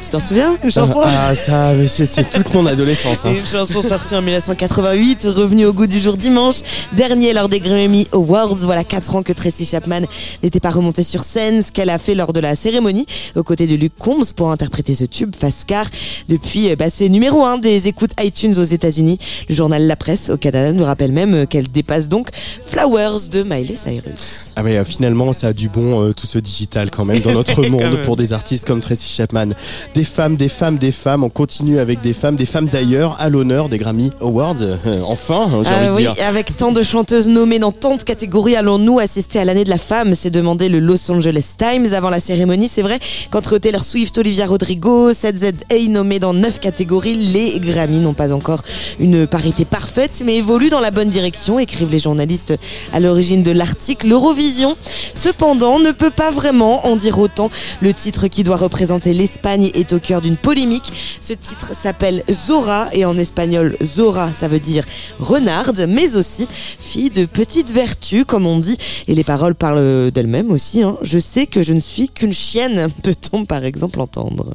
Tu t'en souviens Une chanson Ah, ça, c'est toute mon adolescence. hein. Une chanson sortie en 1988, revenue au goût du jour dimanche, dernier lors des Grammy Awards. Voilà 4 ans que Tracy Chapman n'était pas remontée sur scène, ce qu'elle a fait lors de la cérémonie, aux côtés de Luke Combs pour interpréter ce tube, Fast Car. Depuis, euh, bah, c'est numéro 1 des écoutes iTunes aux États-Unis. Le journal La Presse au Canada nous rappelle même euh, qu'elle dépasse donc Flowers de Miley Cyrus. Ah mais euh, finalement ça a du bon euh, tout ce digital quand même dans notre <laughs> monde pour des artistes comme Tracy Chapman. Des femmes, des femmes, des femmes, on continue avec des femmes, des femmes d'ailleurs à l'honneur des Grammy Awards. Euh, enfin, j'ai Ah envie de oui, dire. avec tant de chanteuses nommées dans tant de catégories, allons-nous assister à l'année de la femme? S'est demandé le Los Angeles Times avant la cérémonie. C'est vrai qu'entre Taylor Swift, Olivia Rodrigo, 7ZA nommés dans 9 catégories, les Grammy n'ont pas encore une parité parfaite, mais évoluent dans la bonne direction, écrivent les journalistes à l'origine de l'article. Cependant, ne peut pas vraiment en dire autant. Le titre qui doit représenter l'Espagne est au cœur d'une polémique. Ce titre s'appelle Zora et en espagnol Zora ça veut dire renarde, mais aussi fille de petite vertu comme on dit. Et les paroles parlent d'elles-mêmes aussi. hein. Je sais que je ne suis qu'une chienne, <laughs> peut-on par exemple entendre.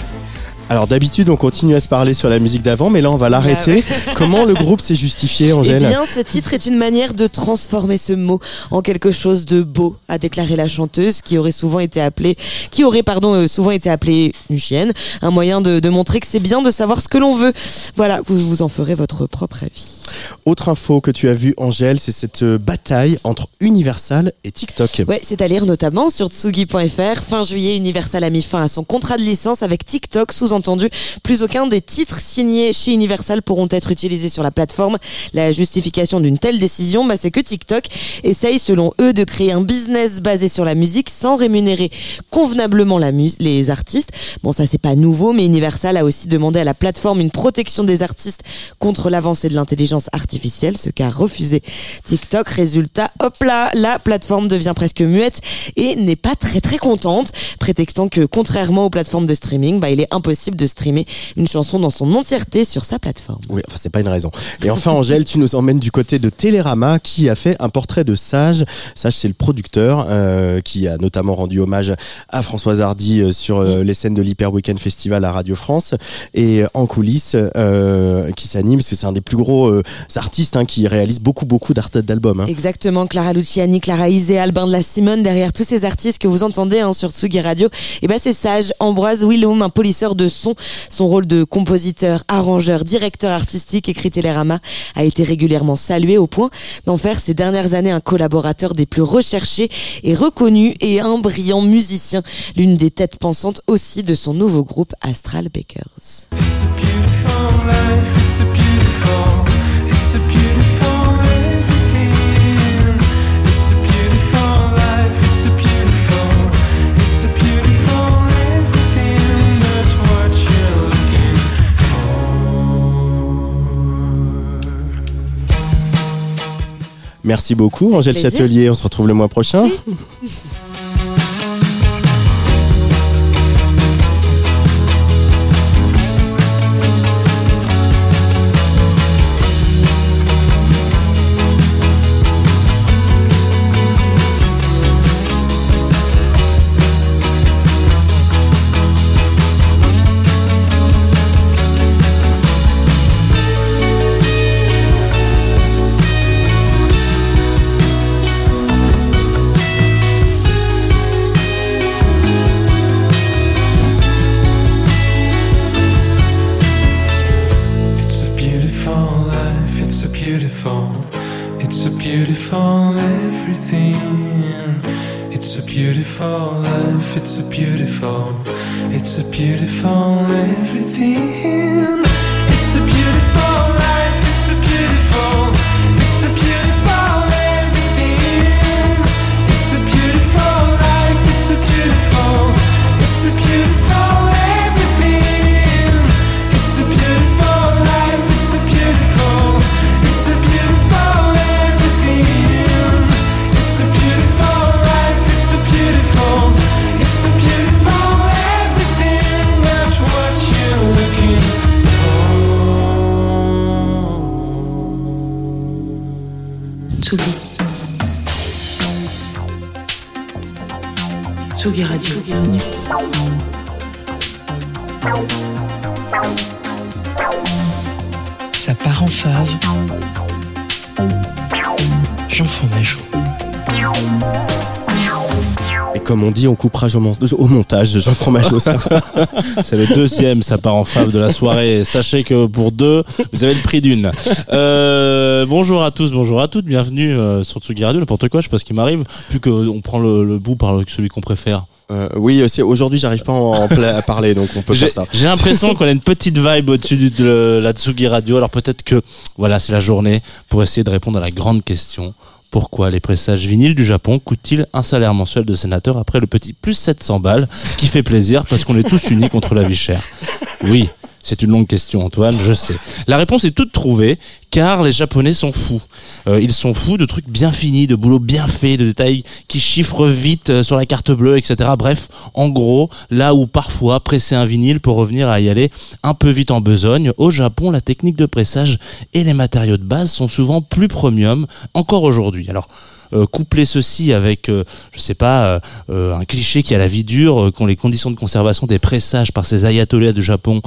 Alors d'habitude on continue à se parler sur la musique d'avant, mais là on va l'arrêter. Comment le groupe s'est justifié, Eh Angèle bien, ce titre est une manière de transformer ce mot en quelque chose de beau, a déclaré la chanteuse, qui aurait souvent été appelée, qui aurait pardon euh, souvent été appelée une chienne, un moyen de, de montrer que c'est bien de savoir ce que l'on veut. Voilà, vous vous en ferez votre propre avis. Autre info que tu as vue, Angèle, c'est cette euh, bataille entre Universal et TikTok. Ouais, c'est à lire notamment sur tsugi.fr. Fin juillet, Universal a mis fin à son contrat de licence avec TikTok. Sous-entendu, plus aucun des titres signés chez Universal pourront être utilisés sur la plateforme. La justification d'une telle décision, bah, c'est que TikTok essaye, selon eux, de créer un business basé sur la musique sans rémunérer convenablement les artistes. Bon, ça c'est pas nouveau, mais Universal a aussi demandé à la plateforme une protection des artistes contre l'avancée de l'intelligence artificielle, ce qu'a refusé TikTok. Résultat, hop là, la plateforme devient presque muette et n'est pas très très contente, prétextant que contrairement aux plateformes de streaming, bah, il est impossible de streamer une chanson dans son entièreté sur sa plateforme. Oui, enfin c'est pas une raison. Et enfin Angèle, tu nous emmènes du côté de Télérama qui a fait un portrait de Sage. Sage c'est le producteur euh, qui a notamment rendu hommage à Françoise Hardy euh, sur euh, les scènes de l'Hyper Weekend Festival à Radio France et en coulisses euh, qui s'anime parce que c'est un des plus gros artistes hein, qui réalise beaucoup beaucoup d'albums. hein. Exactement, Clara Luciani, Clara Isé, Albin de la Simone, derrière tous ces artistes que vous entendez hein, sur Tsugi Radio, et ben c'est Sage, Ambroise Willum, un polisseur de son. Rôle de compositeur, arrangeur, directeur artistique, écrit Télérama, a été régulièrement salué au point d'en faire ces dernières années un collaborateur des plus recherchés et reconnu et un brillant musicien, l'une des têtes pensantes aussi de son nouveau groupe Astral Bakers. Merci beaucoup Angèle. Châtelier, on se retrouve le mois prochain. <laughs> fave. Jean Fromageau. Et comme on dit, on coupera au, mon- au montage de Jean Fromageau. ça. <laughs> C'est le deuxième, ça part en fave de la soirée. Sachez que pour deux, vous avez le prix d'une. Euh, bonjour à tous, bonjour à toutes, bienvenue euh, sur Tsugi Radio, n'importe quoi, je sais pas ce qui m'arrive, plus qu'on prend le, le bout par celui qu'on préfère. Euh, oui, c'est- aujourd'hui, j'arrive pas à en à parler, donc on peut faire ça. j'ai l'impression qu'on a une petite vibe au-dessus de la Tsugi Radio, alors peut-être que voilà, c'est la journée pour essayer de répondre à la grande question. Pourquoi les pressages vinyles du Japon coûtent-ils un salaire mensuel de sénateur après le petit plus 700 balles qui fait plaisir parce qu'on est tous unis contre la vie chère? Oui, c'est une longue question Antoine, je sais. La réponse est toute trouvée car les Japonais sont fous. Euh, ils sont fous de trucs bien finis, de boulot bien fait, de détails qui chiffrent vite euh, sur la carte bleue, etc. Bref, en gros, là où parfois presser un vinyle pour revenir à y aller un peu vite en besogne, au Japon, la technique de pressage et les matériaux de base sont souvent plus premium encore aujourd'hui. Alors, euh, coupler ceci avec, euh, je sais pas, euh, euh, un cliché qui a la vie dure, qu'ont les conditions de conservation des pressages par ces ayatollahs du Japon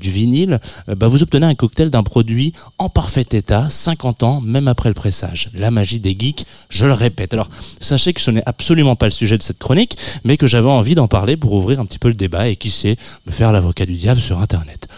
du vinyle, bah, vous obtenez un cocktail d'un produit en parfait état, 50 ans, même après le pressage. La magie des geeks, je le répète. Alors, sachez que ce n'est absolument pas le sujet de cette chronique, mais que j'avais envie d'en parler pour ouvrir un petit peu le débat et qui sait, me faire l'avocat du diable sur Internet.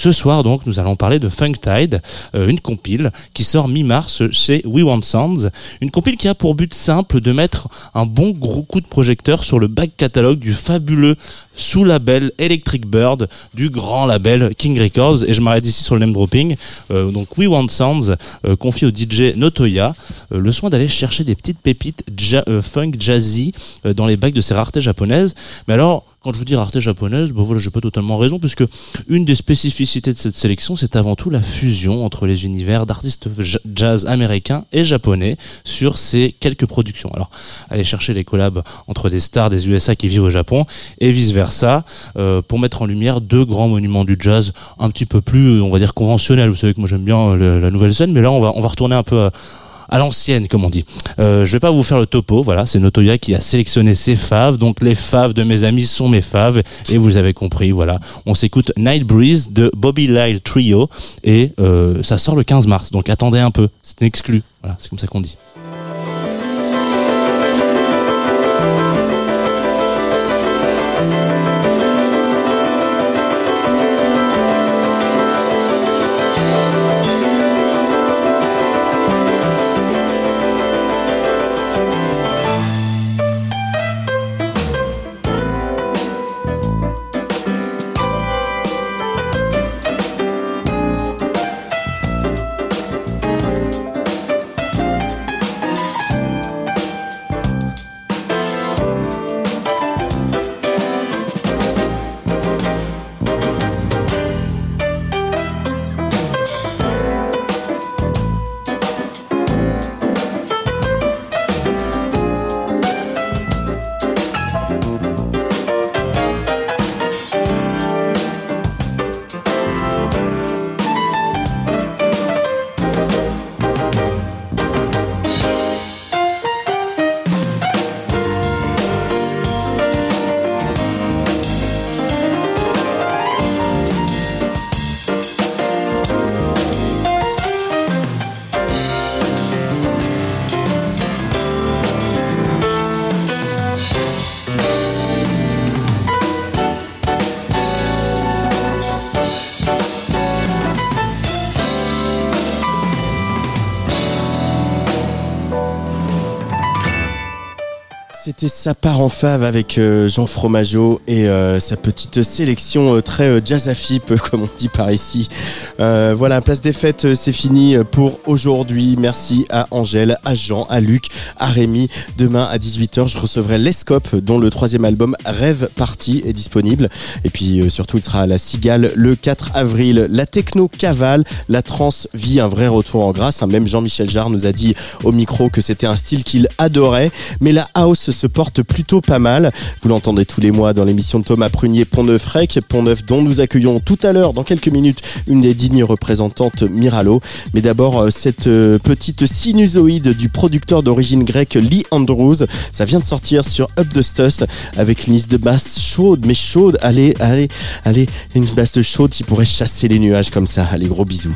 Ce soir, donc, nous allons parler de Funktide, euh, une compile qui sort mi-mars chez We Want Sounds. Une compile qui a pour but simple de mettre un bon gros coup de projecteur sur le back catalogue du fabuleux sous-label Electric Bird du grand label King Records. Et je m'arrête ici sur le name dropping. Euh, donc, We Want Sounds euh, confie au DJ Notoya euh, le soin d'aller chercher des petites pépites euh, funk jazzy dans les bacs de ces raretés japonaises. Mais alors, quand je vous dis rareté japonaise, bon voilà, j'ai pas totalement raison, puisque une des spécificités de cette sélection, c'est avant tout la fusion entre les univers d'artistes ja- jazz américains et japonais sur ces quelques productions. Alors, aller chercher les collabs entre des stars des USA qui vivent au Japon et vice versa, euh, pour mettre en lumière deux grands monuments du jazz un petit peu plus, on va dire conventionnels. Vous savez que moi j'aime bien euh, la nouvelle scène, mais là on va on va retourner un peu. à- à l'ancienne, comme on dit. Euh, je vais pas vous faire le topo, voilà, c'est Notoya qui a sélectionné ses faves, donc les faves de mes amis sont mes faves, et vous avez compris, voilà. On s'écoute Night Breeze de Bobby Lyle Trio, et euh, ça sort le 15 mars, donc attendez un peu, c'est exclu, voilà, c'est comme ça qu'on dit. C'était sa part en fave avec euh, Jean Fromageau et euh, sa petite sélection euh, très jazz <laughs> comme on dit par ici. Euh, voilà, place des fêtes, euh, c'est fini pour aujourd'hui. Merci à Angèle, à Jean, à Luc, à Rémi. Demain à 18h, je recevrai Lescope, dont le troisième album Rêve Party est disponible. Et puis euh, surtout, il sera à la Cigale le 4 avril. La techno cavale, la trance vit un vrai retour en grâce. hein. Même Jean-Michel Jarre nous a dit au micro que c'était un style qu'il adorait. Mais la house se porte plutôt pas mal. Vous l'entendez tous les mois dans l'émission de Thomas Prunier Pont-Neuf Rec, Pont-Neuf dont nous accueillons tout à l'heure, dans quelques minutes, une des dignes représentantes Miralo. Mais d'abord, euh, cette euh, petite sinusoïde du producteur d'origine grecque Lee Andrews, ça vient de sortir sur Up the Stuss avec une liste de basse chaude, mais chaude. Allez, allez, allez, une basse de chaude qui pourrait chasser les nuages comme ça. Allez, gros bisous.